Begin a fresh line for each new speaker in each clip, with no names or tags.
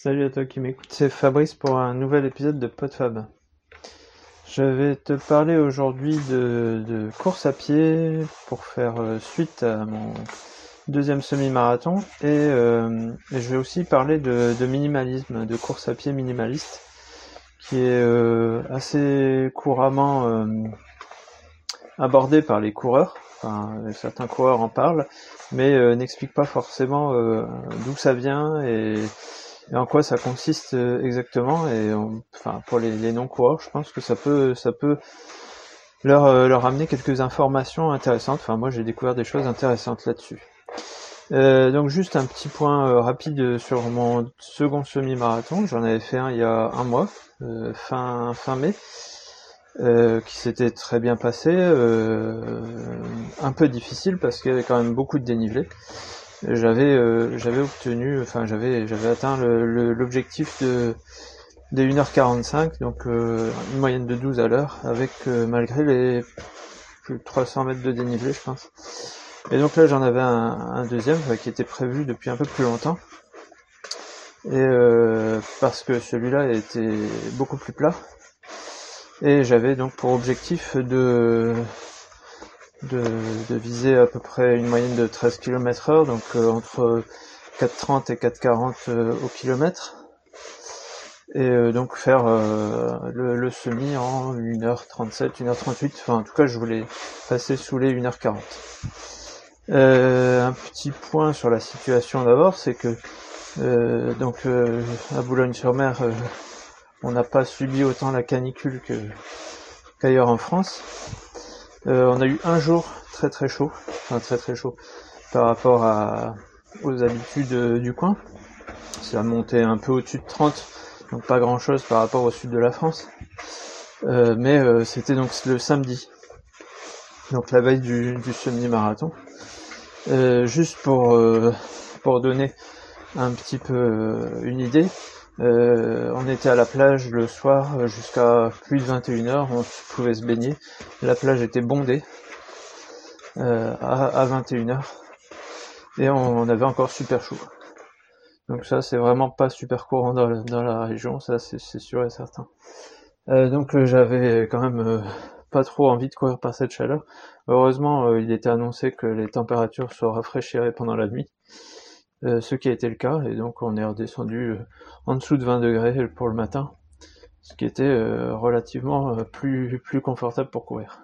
Salut à toi qui m'écoute, c'est Fabrice pour un nouvel épisode de PodFab. Je vais te parler aujourd'hui de, course à pied pour faire euh, suite à mon deuxième semi-marathon euh, et, je vais aussi parler de, minimalisme, de course à pied minimaliste qui est euh, assez couramment abordé par les coureurs. Enfin, certains coureurs en parlent, mais n'expliquent pas forcément d'où ça vient et et en quoi ça consiste euh, exactement et enfin pour les, non coureurs je pense que ça peut ça peut leur euh, leur amener quelques informations intéressantes. Enfin moi j'ai découvert des choses intéressantes là-dessus. Euh, donc juste un petit point rapide sur mon second semi-marathon. J'en avais fait un il y a un mois fin fin mai qui s'était très bien passé un peu difficile parce qu'il y avait quand même beaucoup de dénivelé j'avais euh, j'avais obtenu, enfin j'avais j'avais atteint l'objectif de de 1h45, donc euh, une moyenne de 12 à l'heure, avec euh, malgré les plus de 300 mètres de dénivelé, je pense. Et donc là, j'en avais un, deuxième qui était prévu depuis un peu plus longtemps. Et parce que celui-là était beaucoup plus plat. Et j'avais donc pour objectif de de, viser à peu près une moyenne de 13 km heure, donc euh, entre 4,30 et 4,40 euh, au kilomètre. Et euh, donc faire le, semi en 1h37, 1h38, enfin en tout cas je voulais passer sous les 1h40. un petit point sur la situation d'abord, c'est que donc à Boulogne-sur-Mer, on n'a pas subi autant la canicule que qu'ailleurs en France. Euh, on a eu un jour très très chaud, enfin très très chaud par rapport aux habitudes euh, du coin. Ça monté un peu au-dessus de 30, donc pas grand chose par rapport au sud de la France. Euh, mais c'était donc le samedi, donc la veille du, du semi-marathon. juste pour, pour donner un petit peu une idée, euh, on était à la plage le soir jusqu'à plus de 21h, on pouvait se baigner. La plage était bondée euh, à, 21h et on, avait encore super chaud. Donc ça c'est vraiment pas super courant dans la, région, ça c'est sûr et certain. Euh, donc j'avais quand même pas trop envie de courir par cette chaleur. Heureusement il était annoncé que les températures se rafraîchiraient pendant la nuit. Euh, ce qui a été le cas, et donc on est redescendu euh, en dessous de 20 degrés pour le matin, ce qui était euh, relativement plus, plus confortable pour courir.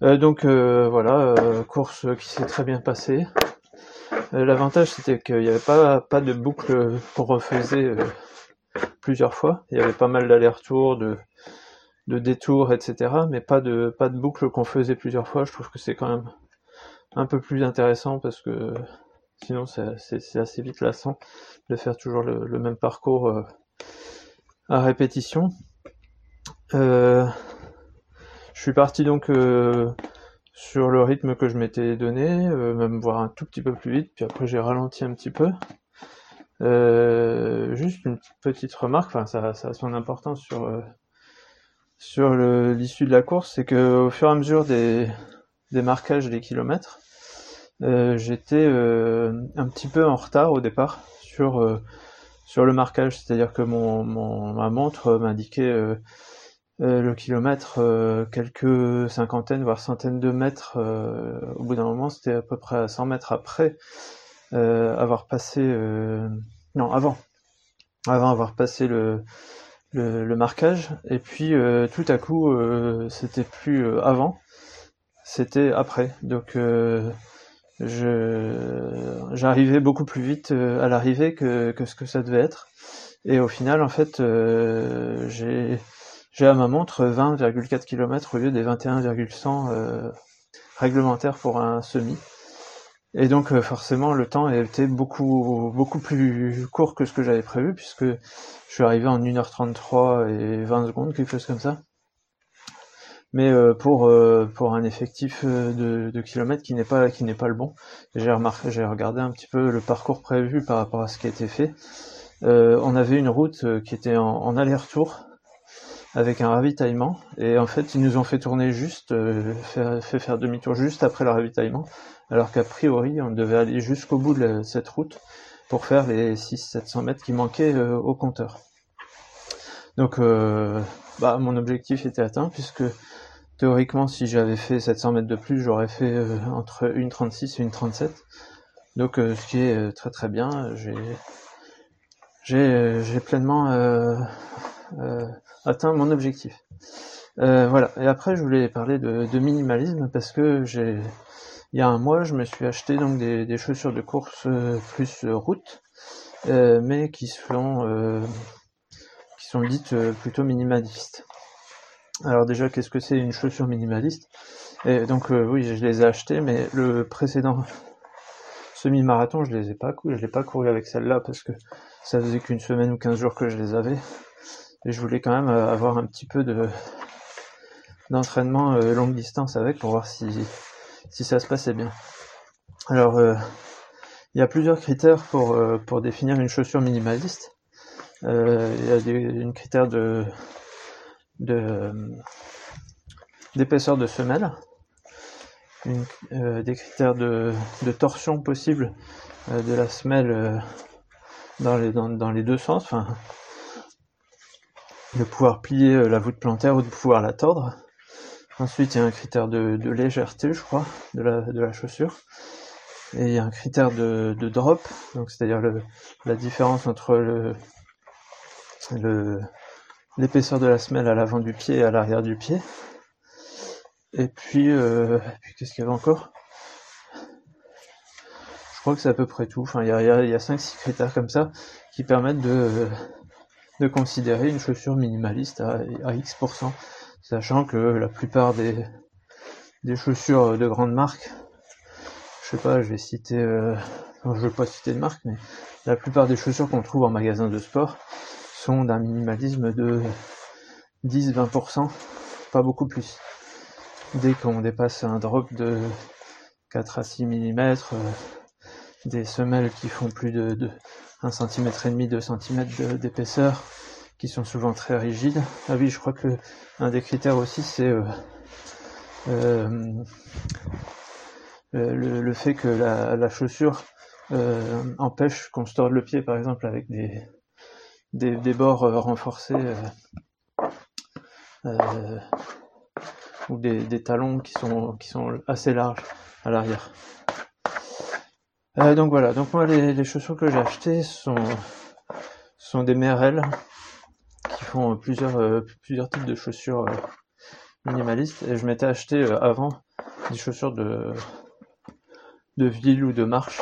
donc voilà, course qui s'est très bien passée. L'avantage c'était qu'il n'y avait pas, pas de boucle qu'on refaisait plusieurs fois. Il y avait pas mal d'allers-retours, de, de détours, etc. Mais pas de, pas de boucle qu'on faisait plusieurs fois. Je trouve que c'est quand même un peu plus intéressant parce que Sinon, c'est assez vite lassant de faire toujours le, même parcours euh, à répétition. Euh, je suis parti donc euh, sur le rythme que je m'étais donné, même voir un tout petit peu plus vite, puis après j'ai ralenti un petit peu. juste une petite remarque, enfin ça, ça a son importance sur sur l'issue de la course, c'est que au fur et à mesure des, des marquages des kilomètres, euh, j'étais euh, un petit peu en retard au départ sur euh, sur le marquage, c'est-à-dire que mon, ma montre m'indiquait le kilomètre quelques cinquantaines voire centaines de mètres. au bout d'un moment, c'était à peu près à 100 mètres après avoir passé non avant. Avant avoir passé le le, le marquage. Et puis tout à coup c'était plus avant c'était après. Donc je j'arrivais beaucoup plus vite euh, à l'arrivée que, que ce que ça devait être. Et au final, en fait, euh, j'ai j'ai à ma montre 20,4 km au lieu des 21,100 euh, réglementaires pour un semi. Et donc euh, forcément, le temps était beaucoup beaucoup plus court que ce que j'avais prévu puisque je suis arrivé en 1h33 et 20 secondes, quelque chose comme ça mais euh, pour euh, pour un effectif euh, de, de kilomètres qui n'est pas qui n'est pas le bon. J'ai remarqué, j'ai regardé un petit peu le parcours prévu par rapport à ce qui a été fait. on avait une route qui était en, aller-retour avec un ravitaillement et en fait ils nous ont fait tourner juste fait, fait, faire demi-tour juste après le ravitaillement alors qu'a priori on devait aller jusqu'au bout de cette route pour faire les 600-700 mètres qui manquaient au compteur. Donc bah, mon objectif était atteint puisque théoriquement si j'avais fait 700 mètres de plus j'aurais fait entre 1,36 et 1,37 donc ce qui est très très bien. J'ai j'ai pleinement atteint mon objectif. Euh, voilà. Et après, je voulais parler de, minimalisme parce que j'ai, il y a un mois, je me suis acheté donc des, chaussures de course euh, plus euh, route, mais qui sont sont dites plutôt minimalistes. Alors déjà, qu'est-ce que c'est une chaussure minimaliste? Et donc oui, je les ai achetées, mais le précédent semi-marathon, je les ai pas je l'ai pas couru avec celle-là parce que ça faisait qu'une semaine ou quinze jours que je les avais. Et je voulais quand même avoir un petit peu de, d'entraînement euh, longue distance avec pour voir si, si ça se passait bien. Alors, euh, il y a plusieurs critères pour, euh, pour définir une chaussure minimaliste. Il y a des, une critère de, d'épaisseur de semelle, des critères de, torsion possible de la semelle dans, les, dans, dans, les deux sens, enfin, de pouvoir plier la voûte plantaire ou de pouvoir la tordre. Ensuite, il y a un critère de, légèreté, je crois, de la, de la chaussure. Et il y a un critère de, drop, donc c'est-à-dire la différence entre le, l'épaisseur de la semelle à l'avant du pied et à l'arrière du pied. Et puis, euh, puis qu'est-ce qu'il y avait encore? Je crois que c'est à peu près tout. Enfin, il y a, il y a 5-6 critères comme ça qui permettent de, de considérer une chaussure minimaliste à, à X% sachant que la plupart des, des chaussures de grandes marques, je sais pas, je vais citer, euh, je vais pas citer de marque, mais la plupart des chaussures qu'on trouve en magasin de sport d'un minimalisme de 10-20%, pas beaucoup plus. Dès qu'on dépasse un drop de 4 à 6 mm, euh, des semelles qui font plus de, de 1 cm et demi, 2 cm d'épaisseur, qui sont souvent très rigides. Ah oui, je crois que un des critères aussi, c'est euh, euh, le, fait que la, la chaussure empêche qu'on se le pied, par exemple, avec des, des, bords renforcés ou des, talons qui sont, qui sont assez larges à l'arrière. donc voilà, donc moi les, les chaussures que j'ai achetées sont, sont des Merrell font plusieurs, euh, plusieurs types de chaussures euh, minimalistes. Et je m'étais acheté euh, avant des chaussures de, de ville ou de marche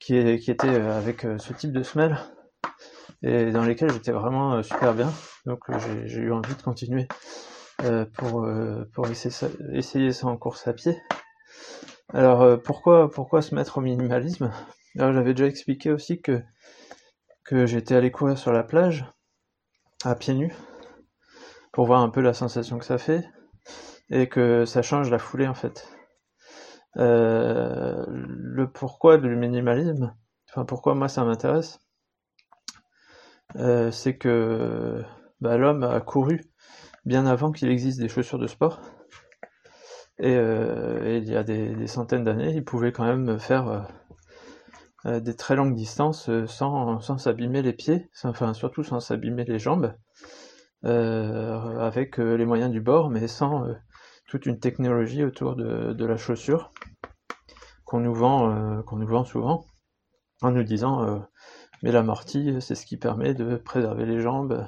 qui, qui étaient avec ce type de semelle et dans lesquelles j'étais vraiment super bien. Donc j'ai eu envie de continuer pour, pour essayer ça, en course à pied. Alors pourquoi, pourquoi se mettre au minimalisme? Alors j'avais déjà expliqué aussi que, j'étais allé courir sur la plage à pieds nus pour voir un peu la sensation que ça fait et que ça change la foulée en fait. Euh, le pourquoi du minimalisme, enfin pourquoi moi ça m'intéresse, euh, c'est que bah, l'homme a couru bien avant qu'il existe des chaussures de sport. Et, euh, il y a des, centaines d'années, il pouvait quand même faire euh, des très longues distances sans, sans s'abîmer les pieds, enfin surtout sans s'abîmer les jambes, avec les moyens du bord, mais sans toute une technologie autour de, de la chaussure qu'on nous vend, qu'on nous vend souvent, en nous disant mais l'amorti c'est ce qui permet de préserver les jambes,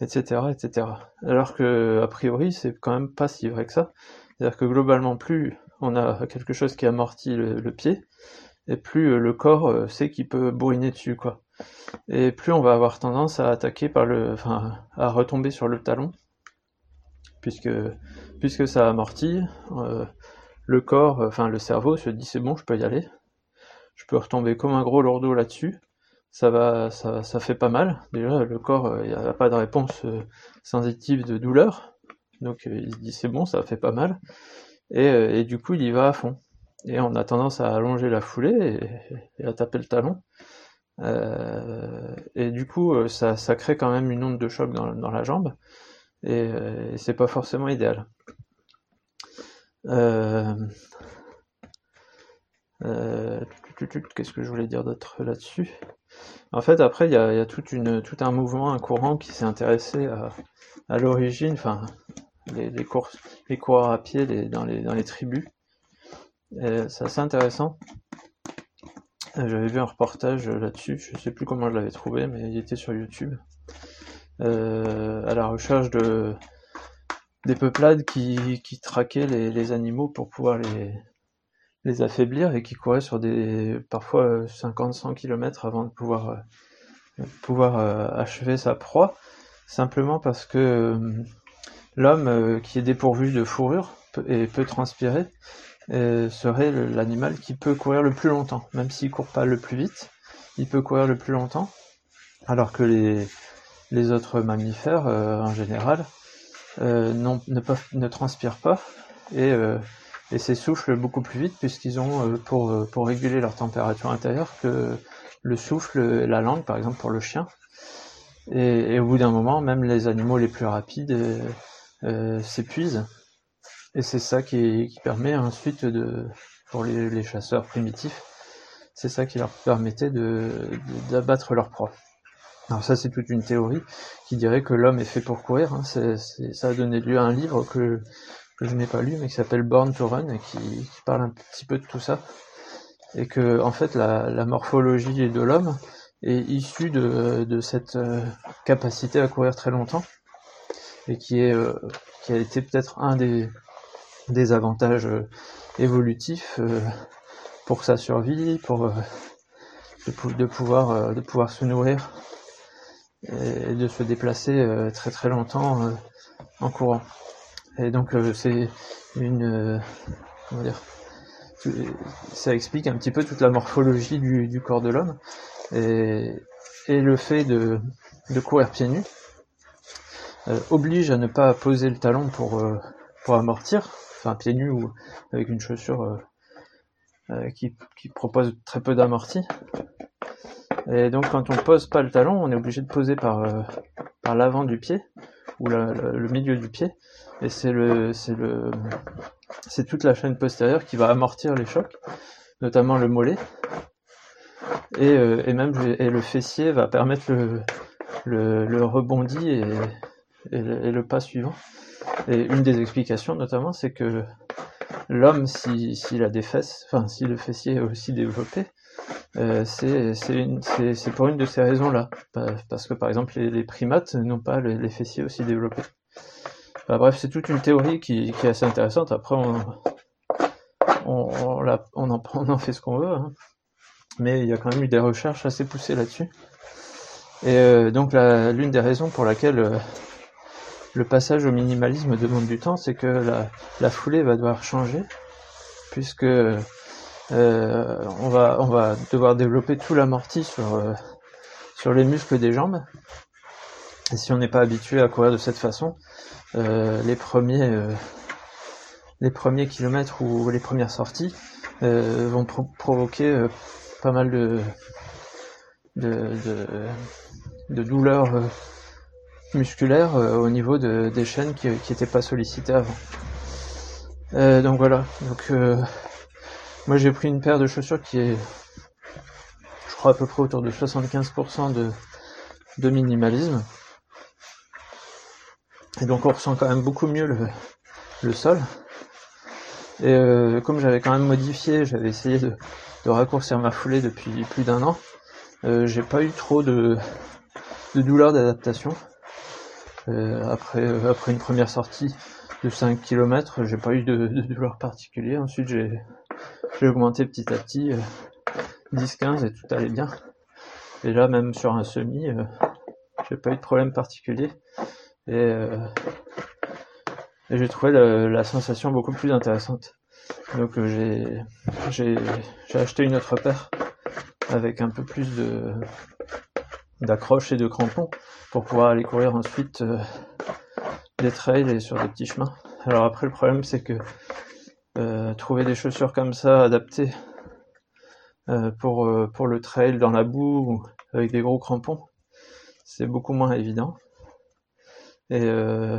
etc., etc. Alors que a priori c'est quand même pas si vrai que ça. C'est-à-dire que globalement plus on a quelque chose qui amortit le pied, et plus euh, le corps euh, sait qu'il peut bourriner dessus, quoi. Et plus on va avoir tendance à attaquer par le, enfin, à retomber sur le talon, puisque, ça amortit, euh, le corps, enfin le cerveau se dit c'est bon, je peux y aller, je peux retomber comme un gros lourdeau là-dessus, ça va, ça, ça fait pas mal. Déjà, le corps, il n'y a pas de réponse sensitive de douleur, donc il se dit c'est bon, ça fait pas mal, et, du coup il y va à fond et on a tendance à allonger la foulée et, à taper le talon. Euh, et du coup, euh, ça, crée quand même une onde de choc dans, la jambe, et, euh, et c'est pas forcément idéal. Euh, qu'est-ce que je voulais dire d'autre là-dessus? En fait, après, il y a, toute une, tout un mouvement, un courant qui s'est intéressé à, à l'origine, enfin, les, les, les coureurs à pied les, dans, les, dans les tribus. C'est assez intéressant. J'avais vu un reportage là-dessus, je sais plus comment je l'avais trouvé, mais il était sur YouTube. Euh, à la recherche de des peuplades qui, qui traquaient les, les animaux pour pouvoir les, les affaiblir et qui couraient sur des parfois 50-100 km avant de pouvoir euh, pouvoir euh, achever sa proie. Simplement parce que euh, l'homme qui est dépourvu de fourrure et peut transpirer serait l'animal qui peut courir le plus longtemps. Même s'il court pas le plus vite il peut courir le plus longtemps. Alors que les les autres mammifères en général non, ne peuvent ne transpirent pas. Et et s'essoufflent beaucoup plus vite puisqu'ils ont euh, pour, euh, pour réguler leur température intérieure que le souffle, la langue par exemple pour le chien. Et, et au bout d'un moment, même les animaux les plus rapides euh, euh s'épuisent. Et c'est ça qui, qui, permet ensuite de, pour les, chasseurs primitifs, c'est ça qui leur permettait d'abattre de, leur proie. Alors ça c'est toute une théorie qui dirait que l'homme est fait pour courir. Hein. c'est ça a donné lieu à un livre que, que je n'ai pas lu, mais qui s'appelle Born to Run et qui, parle un petit peu de tout ça. Et que, en fait, la, morphologie de l'homme est issue de, cette euh, capacité à courir très longtemps et qui est euh, qui a été peut-être un des, des avantages euh, évolutifs pour sa survie, pour de, de, pouvoir de pouvoir se nourrir et de se déplacer très très longtemps en courant. Et donc euh, c'est une euh, comment dire ça explique un petit peu toute la morphologie du, corps de l'homme et, le fait de, courir pieds nus euh, oblige à ne pas poser le talon pour pour amortir, enfin pieds nus ou avec une chaussure qui, propose très peu d'amorti. Et donc quand on pose pas le talon, on est obligé de poser par par l'avant du pied ou le milieu du pied et c'est le c'est le c'est toute la chaîne postérieure qui va amortir les chocs, notamment le mollet. Et, euh, et même et le fessier va permettre le, le, rebondi et, et, le, pas suivant. Et une des explications notamment, c'est que l'homme, s'il si, a des fesses, enfin si le fessier est aussi développé, euh, c'est pour une de ces raisons-là. Parce que par exemple les, les primates n'ont pas les, les fessiers aussi développés. Bah, bref, c'est toute une théorie qui, qui, est assez intéressante. Après, on, on, on, on en, fait ce qu'on veut. Hein. Mais il y a quand même eu des recherches assez poussées là-dessus. Et euh, donc, l'une des raisons pour laquelle euh, le passage au minimalisme demande du temps, c'est que la, la, foulée va devoir changer, puisque euh, on, va, on va devoir développer tout l'amorti sur, euh, sur les muscles des jambes. Et si on n'est pas habitué à courir de cette façon, euh, les premiers les premiers kilomètres ou les premières sorties vont provoquer pas mal de de, de, douleurs musculaires au niveau de, des chaînes qui n'étaient pas sollicitées avant. donc voilà. Donc moi j'ai pris une paire de chaussures qui est je crois à peu près autour de 75% de, de minimalisme. Et donc on ressent quand même beaucoup mieux le, le sol. Et euh, comme j'avais quand même modifié, j'avais essayé de, de, raccourcir ma foulée depuis plus d'un an, euh, j'ai pas eu trop de, de douleur d'adaptation. Euh, après, euh, après une première sortie de 5 km, j'ai pas eu de, de douleur particulière. Ensuite j'ai augmenté petit à petit 10-15 euh, et tout allait bien. Et là même sur un semi, euh, j'ai pas eu de problème particulier. Et, euh, j'ai trouvé la, sensation beaucoup plus intéressante. Donc j'ai j'ai j'ai acheté une autre paire avec un peu plus de d'accroche et de crampons pour pouvoir aller courir ensuite des trails et sur des petits chemins. Alors après le problème c'est que euh, trouver des chaussures comme ça adaptées euh, pour pour le trail dans la boue avec des gros crampons, c'est beaucoup moins évident. Et, euh,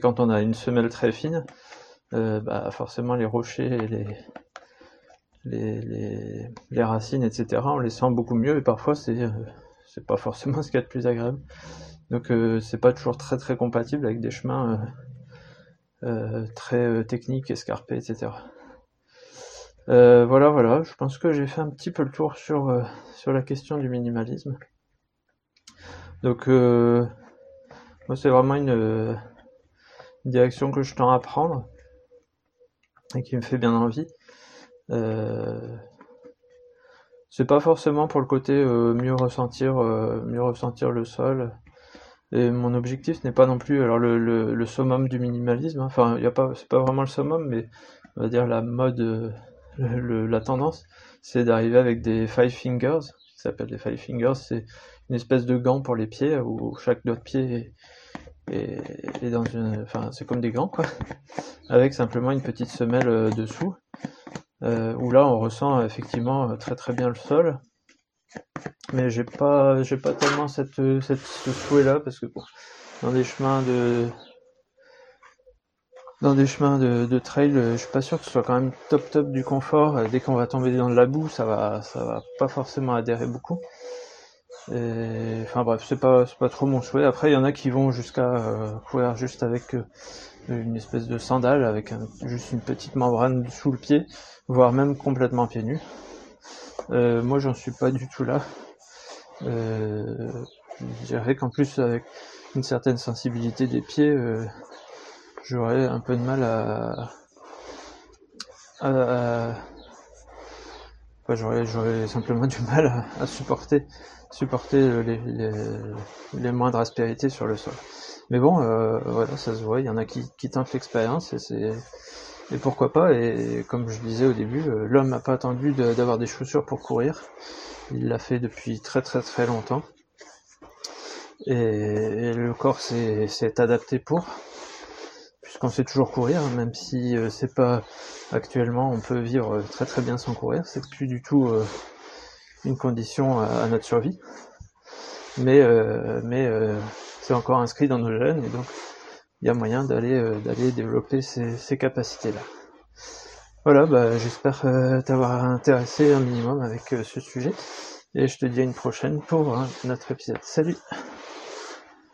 quand on a une semelle très fine, euh, bah forcément les rochers et les, les, racines, etc. On les sent beaucoup mieux et parfois c'est euh, pas forcément ce qu'il y a de plus agréable. Donc euh, c'est pas toujours très très compatible avec des chemins euh, très techniques, escarpés, etc. voilà, voilà. Je pense que j'ai fait un petit peu le tour sur sur la question du minimalisme. Donc moi c'est vraiment une, direction que je tends à prendre et qui me fait bien envie. Euh, c'est pas forcément pour le côté euh, mieux ressentir, euh, mieux ressentir le sol. Mon objectif n'est pas non plus alors le, summum du minimalisme. Hein. Enfin, y a pas, c'est pas vraiment le summum, mais on va dire la mode, la tendance, c'est d'arriver avec des five fingers. Ça s'appelle des five fingers. C'est une espèce de gant pour les pieds où chaque doigt de pied est, dans une, enfin, c'est comme des gants quoi, avec simplement une petite semelle dessous euh, où là on ressent effectivement très très bien le sol. Mais j'ai pas j'ai pas tellement ce souhait là parce que dans des chemins de dans des chemins de, trail, je suis pas sûr que ce soit quand même top top du confort. Dès qu'on va tomber dans de la boue, ça va ça va pas forcément adhérer beaucoup. Et, enfin bref, c'est pas c'est pas trop mon souhait. Après, il y en a qui vont jusqu'à euh, courir juste avec euh, une espèce de sandale avec juste une petite membrane sous le pied, voire même complètement pieds nus. Euh, moi, j'en suis pas du tout là. Euh, je dirais qu'en plus, avec une certaine sensibilité des pieds, euh, j'aurais un peu de mal à, à, j'aurais, j'aurais simplement du mal à, supporter, supporter les, les, les moindres aspérités sur le sol. Mais bon, euh, voilà, ça se voit, il y en a qui, qui tentent l'expérience et c'est et pourquoi pas. Et comme je disais au début, euh, l'homme n'a pas attendu d'avoir des chaussures pour courir. Il l'a fait depuis très très très longtemps. Et, le corps s'est adapté pour, puisqu'on sait toujours courir, même si euh, c'est pas actuellement, on peut vivre très très bien sans courir. C'est plus du tout euh, une condition à, notre survie. Mais mais c'est encore inscrit dans nos gènes et donc il y a moyen d'aller euh, d'aller développer ces, ces capacités-là. Voilà, bah, j'espère euh, t'avoir intéressé un minimum avec euh, ce sujet et je te dis à une prochaine pour un autre épisode. Salut